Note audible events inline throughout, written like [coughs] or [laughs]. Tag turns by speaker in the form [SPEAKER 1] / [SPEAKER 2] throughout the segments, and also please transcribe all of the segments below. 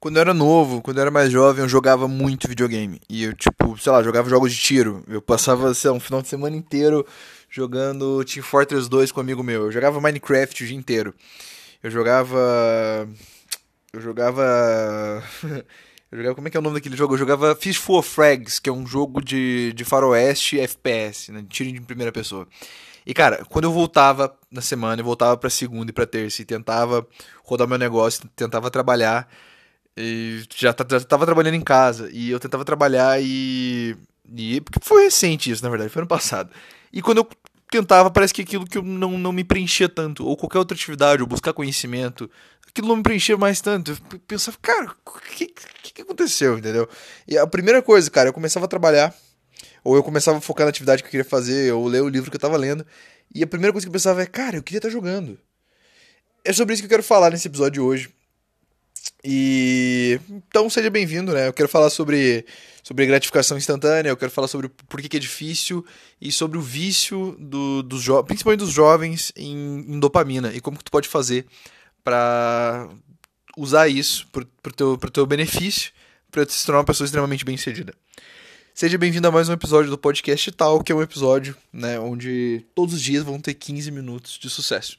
[SPEAKER 1] quando eu era novo, quando eu era mais jovem, eu jogava muito videogame. E eu, tipo, sei lá, jogava jogos de tiro. Eu passava, sei lá, um final de semana inteiro jogando Team Fortress 2 com um amigo meu. Eu jogava Minecraft o dia inteiro. Eu jogava. Eu jogava. [laughs] eu jogava. Como é que é o nome daquele jogo? Eu jogava Fistful of Frags, que é um jogo de, de faroeste FPS, né? De tiro em primeira pessoa. E cara, quando eu voltava na semana, eu voltava pra segunda e pra terça e tentava rodar meu negócio, tentava trabalhar. E já, já tava trabalhando em casa. E eu tentava trabalhar e. E. Porque foi recente isso, na verdade, foi ano passado. E quando eu tentava, parece que aquilo que eu não, não me preenchia tanto. Ou qualquer outra atividade, ou buscar conhecimento. Aquilo não me preenchia mais tanto. Eu pensava, cara, o que, que, que aconteceu, entendeu? E a primeira coisa, cara, eu começava a trabalhar ou eu começava a focar na atividade que eu queria fazer, ou ler o livro que eu tava lendo. E a primeira coisa que eu pensava é, cara, eu queria estar tá jogando. É sobre isso que eu quero falar nesse episódio de hoje. E então seja bem-vindo, né? Eu quero falar sobre, sobre gratificação instantânea, eu quero falar sobre por que, que é difícil e sobre o vício do, dos principalmente dos jovens em, em, dopamina e como que tu pode fazer para usar isso pro, pro, teu, teu benefício, para se tornar uma pessoa extremamente bem-sucedida. Seja bem-vindo a mais um episódio do podcast Tal, que é um episódio né, onde todos os dias vão ter 15 minutos de sucesso.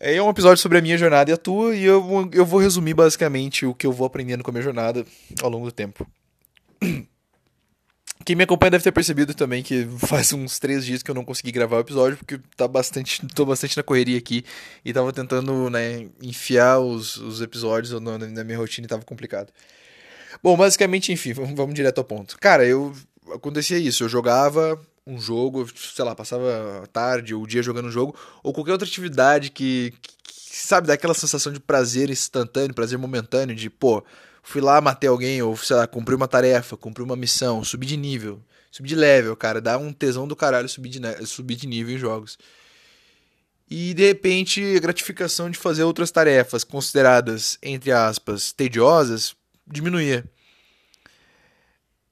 [SPEAKER 1] É um episódio sobre a minha jornada e a tua, e eu, eu vou resumir basicamente o que eu vou aprendendo com a minha jornada ao longo do tempo. [clears throat] Quem me acompanha deve ter percebido também que faz uns três dias que eu não consegui gravar o episódio, porque tá bastante, tô bastante na correria aqui e tava tentando né, enfiar os, os episódios na, na minha rotina e tava complicado. Bom, basicamente, enfim, vamos, vamos direto ao ponto. Cara, eu acontecia isso, eu jogava um jogo, sei lá, passava a tarde ou o dia jogando um jogo, ou qualquer outra atividade que, que, sabe, dá aquela sensação de prazer instantâneo, prazer momentâneo, de, pô, fui lá, matei alguém, ou sei lá, cumpri uma tarefa, cumpri uma missão, subi de nível, subi de level, cara, dá um tesão do caralho subir de, subir de nível em jogos. E de repente, a gratificação de fazer outras tarefas consideradas, entre aspas, tediosas, diminuía.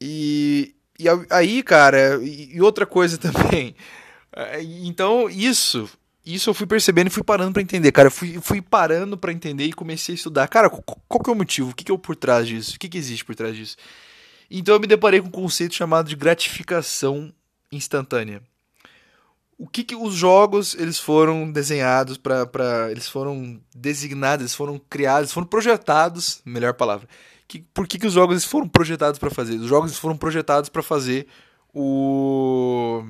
[SPEAKER 1] E, e aí, cara, e outra coisa [laughs] também. É, então, isso, isso eu fui percebendo e fui parando para entender, cara. Eu fui, fui parando para entender e comecei a estudar. Cara, qual, que é o motivo? O que, que é por trás disso? O que, que existe por trás disso? Então eu me deparei com um conceito chamado de gratificação instantânea. O que, que os jogos eles foram desenhados para eles foram designados, eles foram criados, foram projetados, melhor palavra, que, por que, que os jogos foram projetados para fazer? Os jogos foram projetados para fazer o,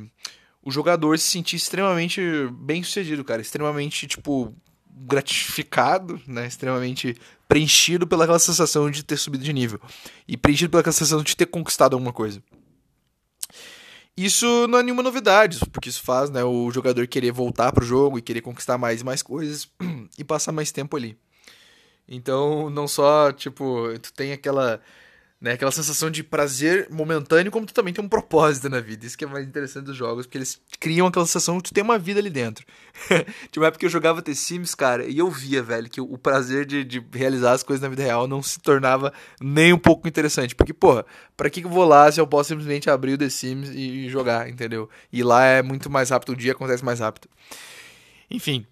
[SPEAKER 1] o jogador se sentir extremamente bem sucedido, cara. Extremamente, tipo, gratificado, né? Extremamente preenchido pelaquela sensação de ter subido de nível. E preenchido pela sensação de ter conquistado alguma coisa. Isso não é nenhuma novidade, porque isso faz né, o jogador querer voltar pro jogo e querer conquistar mais e mais coisas [clears throat] e passar mais tempo ali. Então, não só, tipo, tu tem aquela, né, aquela sensação de prazer momentâneo, como tu também tem um propósito na vida. Isso que é mais interessante dos jogos, porque eles criam aquela sensação que tu tem uma vida ali dentro. tipo, é porque eu jogava The Sims, cara, e eu via, velho, que o prazer de, de realizar as coisas na vida real não se tornava nem um pouco interessante. Porque, porra, pra que eu vou lá se eu posso simplesmente abrir o The Sims e jogar, entendeu? E lá é muito mais rápido, o dia acontece mais rápido. Enfim.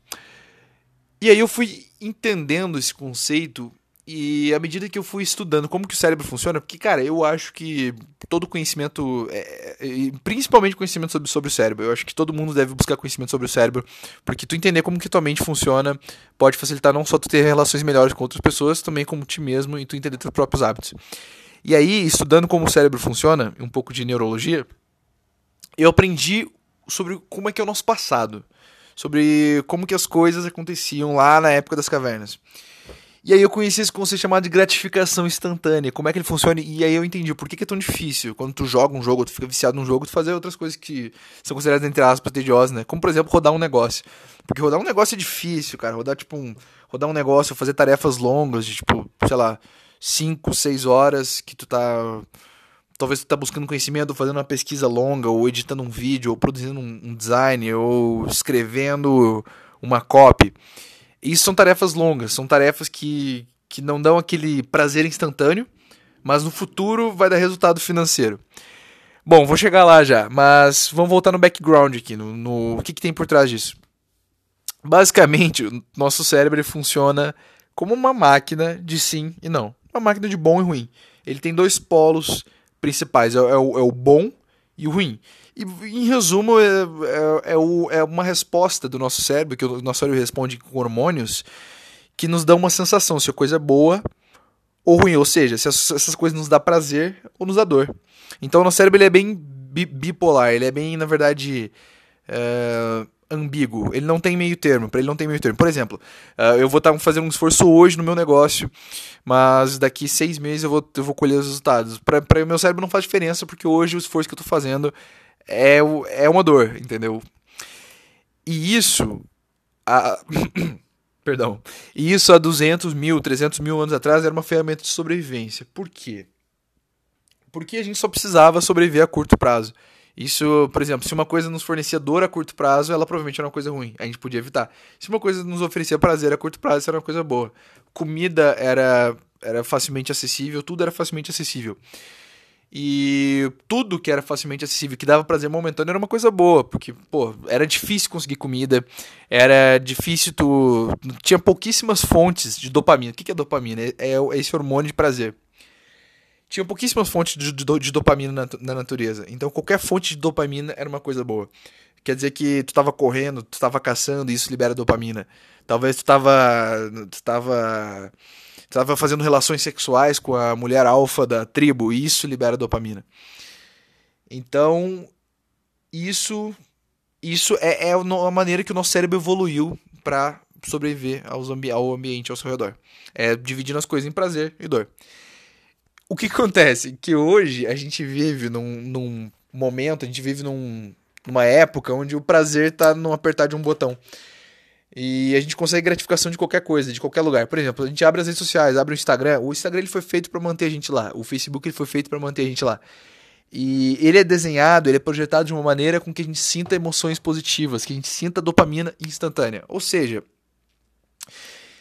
[SPEAKER 1] E aí eu fui entendendo esse conceito e à medida que eu fui estudando como que o cérebro funciona, porque, cara, eu acho que todo conhecimento, é, é, principalmente conhecimento sobre, sobre o cérebro, eu acho que todo mundo deve buscar conhecimento sobre o cérebro, porque tu entender como que tua mente funciona pode facilitar não só tu ter relações melhores com outras pessoas, também com ti mesmo e tu entender teus próprios hábitos. E aí, estudando como o cérebro funciona, um pouco de neurologia, eu aprendi sobre como é que é o nosso passado sobre como que as coisas aconteciam lá na época das cavernas. E aí eu conheci esse conceito chamado de gratificação instantânea, como é que ele funciona, e aí eu entendi por que, que é tão difícil, quando tu joga um jogo, tu fica viciado num jogo, tu fazer outras coisas que são consideradas, entre aspas, tediosas, né? Como, por exemplo, rodar um negócio. Porque rodar um negócio é difícil, cara, rodar, tipo, um, rodar um negócio, fazer tarefas longas, de, tipo, sei lá, 5, 6 horas, que tu tá talvez você está buscando conhecimento, fazendo uma pesquisa longa, ou editando um vídeo, ou produzindo um design, ou escrevendo uma copy. Isso são tarefas longas, são tarefas que, que não dão aquele prazer instantâneo, mas no futuro vai dar resultado financeiro. Bom, vou chegar lá já, mas vamos voltar no background aqui, no, no o que, que tem por trás disso. Basicamente, o nosso cérebro funciona como uma máquina de sim e não. Uma máquina de bom e ruim. Ele tem dois polos principais: é, é, o, é o bom e o ruim. E, em resumo, é, é, é, o, é uma resposta do nosso cérebro, que o nosso cérebro responde com hormônios, que nos dão uma sensação se a coisa é boa ou ruim. Ou seja, se essas coisas nos dá prazer ou nos dá dor. Então, o nosso cérebro ele é bem bipolar, ele é bem, na verdade. É, ambíguo, ele não tem meio termo, para ele não tem meio termo. Por exemplo, uh, eu vou estar tá fazendo um esforço hoje no meu negócio, mas daqui seis meses eu vou, eu vou colher os resultados. Para o meu cérebro não faz diferença, porque hoje o esforço que eu estou fazendo é, é uma dor, entendeu? E isso. A... [coughs] Perdão. E isso há 200 mil, 300 mil anos atrás era uma ferramenta de sobrevivência. Por quê? Porque a gente só precisava sobreviver a curto prazo. Isso, por exemplo, se uma coisa nos fornecia dor a curto prazo, ela provavelmente era uma coisa ruim. A gente podia evitar. Se uma coisa nos oferecia prazer a curto prazo, isso era uma coisa boa. Comida era, era facilmente acessível, tudo era facilmente acessível. E tudo que era facilmente acessível, que dava prazer momentâneo, era uma coisa boa, porque, pô, era difícil conseguir comida, era difícil tu. Tinha pouquíssimas fontes de dopamina. O que é dopamina? É, é esse hormônio de prazer. Tinha pouquíssimas fontes de, de, de dopamina na, na, natureza. Então qualquer fonte de dopamina era uma coisa boa. Quer dizer que tu estava correndo, tu estava caçando e isso libera dopamina. Talvez tu estava. Tu estava estava fazendo relações sexuais com a mulher alfa da tribo e isso libera dopamina. Então, isso isso é, é a maneira que o nosso cérebro evoluiu para sobreviver aos ambi ao ambiente ao seu redor. É dividindo as coisas em prazer e dor. O que acontece? Que hoje a gente vive num, num momento, a gente vive num, numa época onde o prazer está no apertar de um botão. E a gente consegue gratificação de qualquer coisa, de qualquer lugar. Por exemplo, a gente abre as redes sociais, abre o Instagram. O Instagram ele foi feito para manter a gente lá. O Facebook ele foi feito para manter a gente lá. E ele é desenhado, ele é projetado de uma maneira com que a gente sinta emoções positivas, que a gente sinta dopamina instantânea. Ou seja,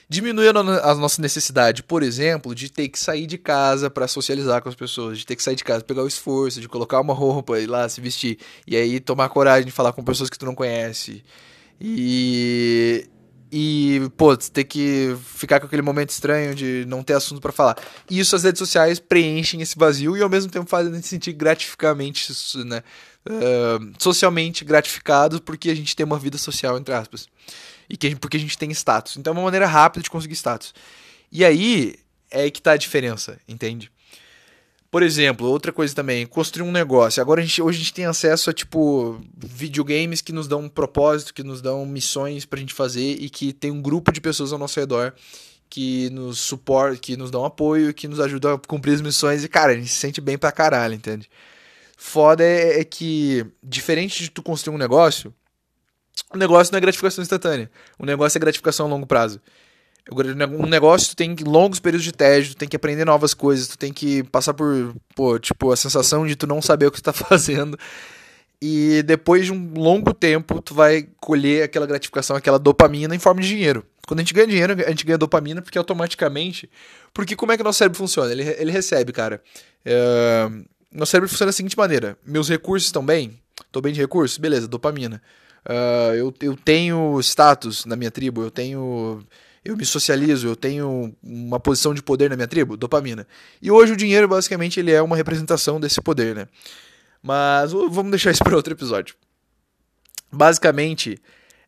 [SPEAKER 1] diminui a nossa necessidade, por exemplo, de ter que sair de casa para socializar com as pessoas, de ter que sair de casa, pegar o esforço, de colocar uma roupa e ir lá se vestir, e aí tomar coragem de falar com pessoas que tu não conhece. E. E, pô, ter que ficar com aquele momento estranho de não ter assunto para falar. E isso as redes sociais preenchem esse vazio e ao mesmo tempo fazem a gente sentir gratificamente, né? Uh, socialmente gratificados porque a gente tem uma vida social, entre aspas. E que, porque a gente tem status. Então é uma maneira rápida de conseguir status. E aí é que tá a diferença, entende? Por exemplo, outra coisa também, construir um negócio. Agora a gente, hoje a gente tem acesso a tipo videogames que nos dão um propósito, que nos dão missões pra gente fazer e que tem um grupo de pessoas ao nosso redor que nos suportam, que nos dão apoio, que nos ajudam a cumprir as missões e cara, a gente se sente bem pra caralho, entende? Foda é, é que diferente de tu construir um negócio, o negócio não é gratificação instantânea. O negócio é gratificação a longo prazo. Um negócio, tu tem longos períodos de tédio, tu tem que aprender novas coisas, tu tem que passar por, pô, tipo, a sensação de tu não saber o que tu tá [laughs] fazendo. E depois de um longo tempo, tu vai colher aquela gratificação, aquela dopamina em forma de dinheiro. Quando a gente ganha dinheiro, a gente ganha dopamina porque automaticamente. Porque como é que o nosso cérebro funciona? Ele, ele recebe, cara. É, nosso cérebro funciona da seguinte maneira: meus recursos estão bem? Tô bem de recursos? Beleza, dopamina. Uh, eu, eu tenho status na minha tribo, eu tenho eu me socializo, eu tenho uma posição de poder na minha tribo, dopamina. E hoje o dinheiro basicamente ele é uma representação desse poder, né? Mas vamos deixar isso [laughs] para outro episódio. Basicamente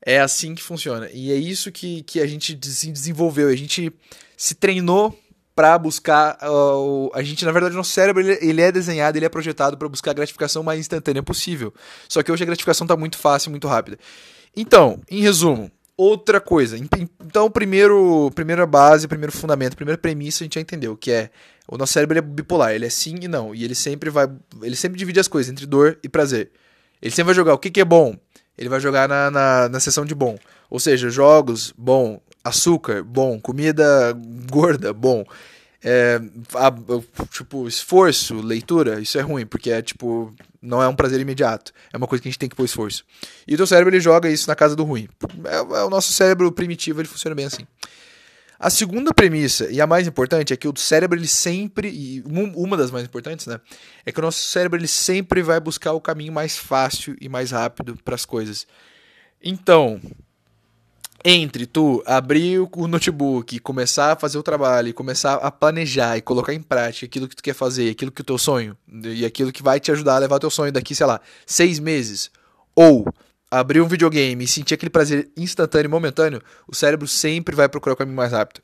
[SPEAKER 1] é assim que funciona e é isso que, que a gente se desenvolveu, a gente se treinou para buscar uh, a gente na verdade nosso cérebro ele, ele é desenhado ele é projetado para buscar a gratificação mais instantânea possível só que hoje a gratificação está muito fácil muito rápida então em resumo outra coisa. Então, primeiro, primeira base, primeiro fundamento, primeira premissa a gente já entendeu, que é o nosso cérebro é bipolar, ele é sim e não, e ele sempre vai, ele sempre divide as coisas entre dor e prazer. Ele sempre vai jogar o que, que é bom, ele vai jogar na, na, na seção de bom. Ou seja, jogos, bom, açúcar, bom, comida gorda, bom. É, a, tipo, esforço, leitura, isso é ruim, porque é tipo, não é um prazer imediato. É uma coisa que a gente tem que pôr esforço. E o teu cérebro ele joga isso na casa do ruim. É, é o nosso cérebro primitivo, ele funciona bem assim. A segunda premissa, e a mais importante, é que o cérebro ele sempre, e uma das mais importantes, né, é que o nosso cérebro ele sempre vai buscar o caminho mais fácil e mais rápido para as coisas. Então, entre tu abrir o notebook, começar a fazer o trabalho, começar a planejar e colocar em prática aquilo que tu quer fazer, aquilo que é o teu sonho, e aquilo que vai te ajudar a levar o teu sonho daqui, sei lá, seis meses, ou abrir um videogame e sentir aquele prazer instantâneo e momentâneo, o cérebro sempre vai procurar o caminho mais rápido.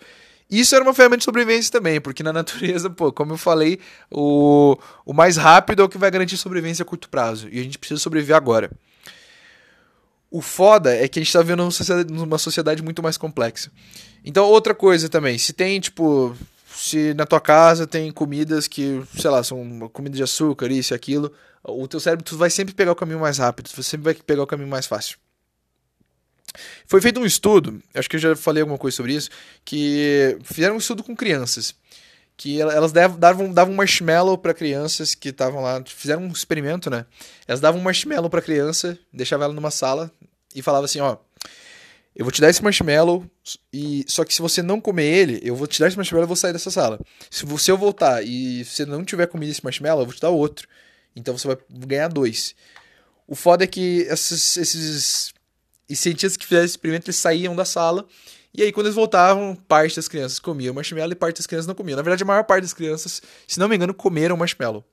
[SPEAKER 1] Isso era uma ferramenta de sobrevivência também, porque na [laughs] natureza, pô, como eu falei, o, o mais rápido é o que vai garantir sobrevivência a curto prazo, e a gente precisa sobreviver agora. O foda é que a gente tá vivendo numa sociedade muito mais complexa. Então, outra coisa também, se tem, tipo, se na tua casa tem comidas que, sei lá, são comida de açúcar, isso e aquilo, o teu cérebro tu vai sempre pegar o caminho mais rápido, tu sempre vai pegar o caminho mais fácil. Foi feito um estudo, acho que eu já falei alguma coisa sobre isso, que fizeram um estudo com crianças. Que elas davam, davam marshmallow para crianças que estavam lá, fizeram um experimento, né? Elas davam marshmallow para criança, deixavam ela numa sala e falava assim, ó, eu vou te dar esse marshmallow e só que se você não comer ele, eu vou te dar esse marshmallow e vou sair dessa sala. Se você eu voltar e você não tiver comido esse marshmallow, eu vou te dar outro. Então você vai ganhar dois. O foda é que esses, esses cientistas que fizeram esse experimento, eles saíam da sala e aí, quando eles voltavam, parte das crianças comiam marshmallow e parte das crianças não comiam. Na verdade, a maior parte das crianças, se não me engano, comeram marshmallow.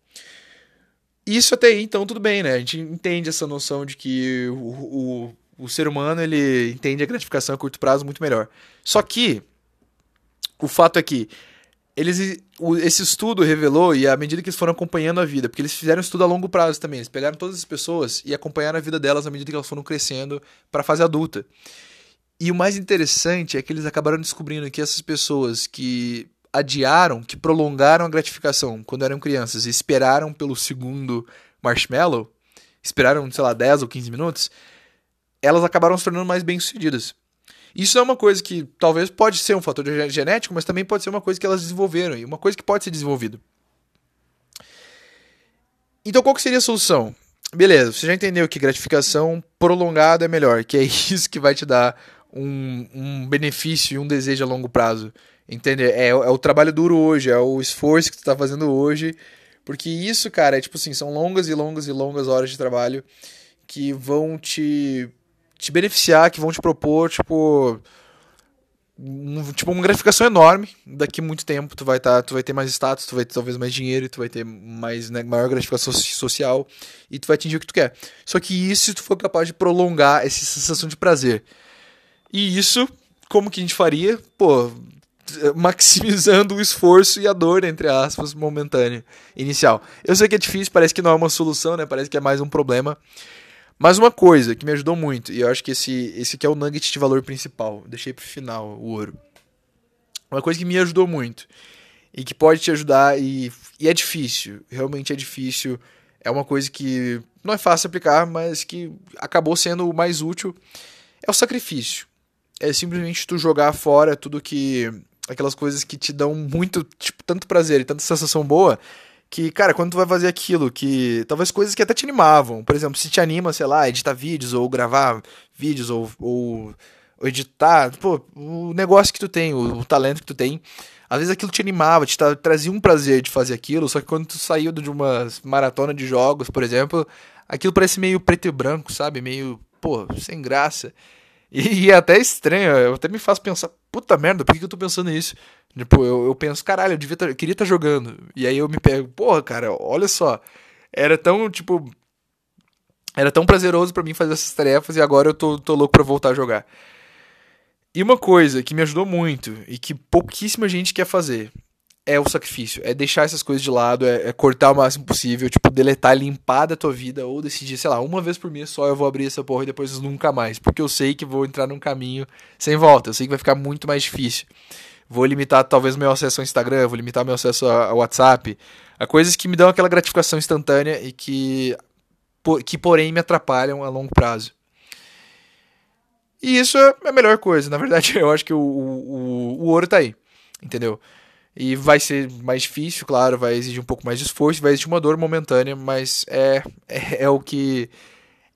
[SPEAKER 1] Isso até aí, então, tudo bem, né? A gente entende essa noção de que o, o, o ser humano, ele entende a gratificação a curto prazo muito melhor. Só que, o fato é que eles, esse estudo revelou, e à medida que eles foram acompanhando a vida, porque eles fizeram estudo a longo prazo também, eles pegaram todas as pessoas e acompanharam a vida delas à medida que elas foram crescendo para a fase adulta. E o mais interessante é que eles acabaram descobrindo que essas pessoas que adiaram, que prolongaram a gratificação quando eram crianças e esperaram pelo segundo marshmallow, esperaram, sei lá, 10 ou 15 minutos, elas acabaram se tornando mais bem-sucedidas. Isso é uma coisa que talvez pode ser um fator genético, mas também pode ser uma coisa que elas desenvolveram e uma coisa que pode ser desenvolvida. Então qual que seria a solução? Beleza, você já entendeu que gratificação prolongada é melhor, que é [laughs] isso que vai te dar um, um benefício e um desejo a longo prazo. Entende? É, é o trabalho duro hoje, é o esforço que tu tá fazendo hoje. Porque isso, cara, é tipo assim, são longas e longas e longas horas de trabalho que vão te te beneficiar, que vão te propor, tipo, um, tipo uma gratificação enorme. Daqui muito tempo tu vai tá, tu vai ter mais status, tu vai ter talvez mais dinheiro, tu vai ter mais, né, maior gratificação social e tu vai atingir o que tu quer. Só que isso se tu for capaz de prolongar essa sensação de prazer. E isso, como que a gente faria? Pô, maximizando o esforço e a dor, entre aspas, momentânea, inicial. Eu sei que é difícil, parece que não é uma solução, né? Parece que é mais um problema. Mas uma coisa que me ajudou muito, e eu acho que esse, esse aqui é o nugget de valor principal, deixei pro final o ouro. Uma coisa que me ajudou muito e que pode te ajudar e, e é difícil, realmente é difícil. É uma coisa que não é fácil aplicar, mas que acabou sendo o mais útil. É o sacrifício. É simplesmente tu jogar fora tudo que. aquelas coisas que te dão muito, tipo, tanto prazer e tanta sensação boa que, cara, quando tu vai fazer aquilo, que talvez coisas que até te animavam, por exemplo, se te anima, sei lá, editar vídeos ou gravar vídeos ou, ou, ou editar, pô, o negócio que tu tem, o, o, talento que tu tem, às vezes aquilo te animava, te tra trazia um prazer de fazer aquilo, só que quando tu saiu de uma maratona de jogos, por exemplo, aquilo parece meio preto e branco, sabe? Meio, pô, sem graça. E, e é até estranho, eu até me faz pensar, puta merda, por que, que eu tô pensando nisso? Tipo, eu, eu penso, caralho, eu devia tá, eu queria estar tá jogando. E aí eu me pego, porra, cara, olha só. Era tão, tipo. Era tão prazeroso para mim fazer essas tarefas e agora eu tô, tô louco pra voltar a jogar. E uma coisa que me ajudou muito e que pouquíssima gente quer fazer é o sacrifício. É deixar essas coisas de lado, é, é, cortar o máximo possível, tipo, deletar, limpar da tua vida, ou decidir, sei lá, uma vez por mês só eu vou abrir essa porra e depois nunca mais. Porque eu sei que vou entrar num caminho sem volta. Eu sei que vai ficar muito mais difícil vou limitar talvez meu acesso ao Instagram, vou limitar meu acesso ao WhatsApp, a coisas que me dão aquela gratificação instantânea e que, que porém me atrapalham a longo prazo. E isso é a melhor coisa, na verdade [laughs] eu acho que o, o, o ouro tá aí, entendeu? E vai ser mais difícil, claro, vai exigir um pouco mais de esforço, vai exigir uma dor momentânea, mas é, é, é o que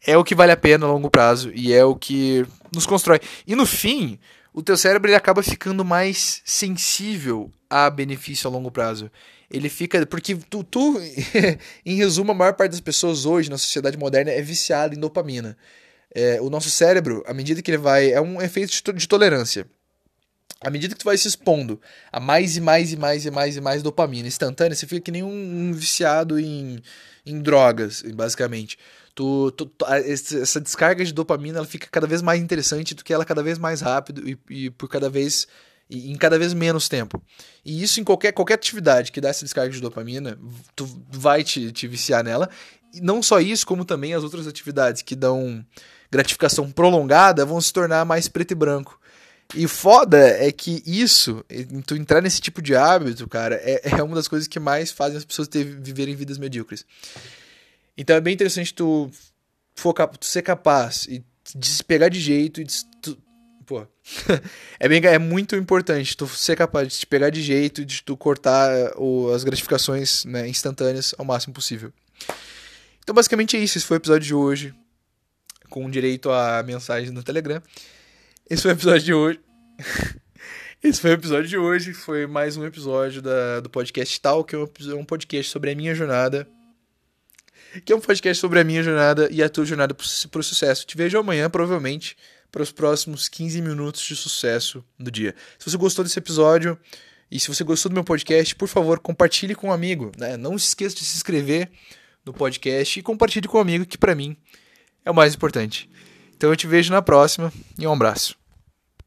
[SPEAKER 1] é o que vale a pena a longo prazo e é o que nos constrói. E no fim, o teu cérebro ele acaba ficando mais sensível a benefício a longo prazo. Ele fica. Porque tu, tu [laughs] em resumo, a maior parte das pessoas hoje na sociedade moderna é viciada em dopamina. é, o nosso cérebro, à medida que ele vai. É um efeito de, de tolerância. À medida que tu vai se expondo a mais e mais e mais e mais e mais dopamina instantânea, você fica que nem um, um viciado em, em drogas, basicamente. Tu, tu, tu, essa descarga de dopamina ela fica cada vez mais interessante do que ela cada vez mais rápido e, e por cada vez e em cada vez menos tempo. E isso em qualquer, qualquer atividade que dá essa descarga de dopamina, tu vai te, te viciar nela. E não só isso, como também as outras atividades que dão gratificação prolongada vão se tornar mais preto e branco. E foda é que isso, tu entrar nesse tipo de hábito, cara, é, é uma das coisas que mais fazem as pessoas ter, viverem vidas medíocres. Então é bem interessante tu, focar, tu ser capaz e de se pegar de jeito e de, tu, pô, [laughs] é, bem, é muito importante tu ser capaz de te pegar de jeito, de tu cortar o, as gratificações né, instantâneas ao máximo possível. Então, basicamente é isso. Esse foi o episódio de hoje, com direito a mensagem no Telegram. Esse foi o episódio de hoje. [laughs] Esse foi o episódio de hoje. Foi mais um episódio da, do podcast Tal, que é um, podcast sobre a minha jornada. Que é um podcast sobre a minha jornada e a tua jornada para o sucesso. Te vejo amanhã, provavelmente para os próximos 15 minutos de sucesso do dia. Se você gostou desse episódio e se você gostou do meu podcast, por favor, compartilhe com um amigo. Né? Não se esqueça de se inscrever no podcast e compartilhe com um amigo, que para mim é o mais importante. Então eu te vejo na próxima e um abraço.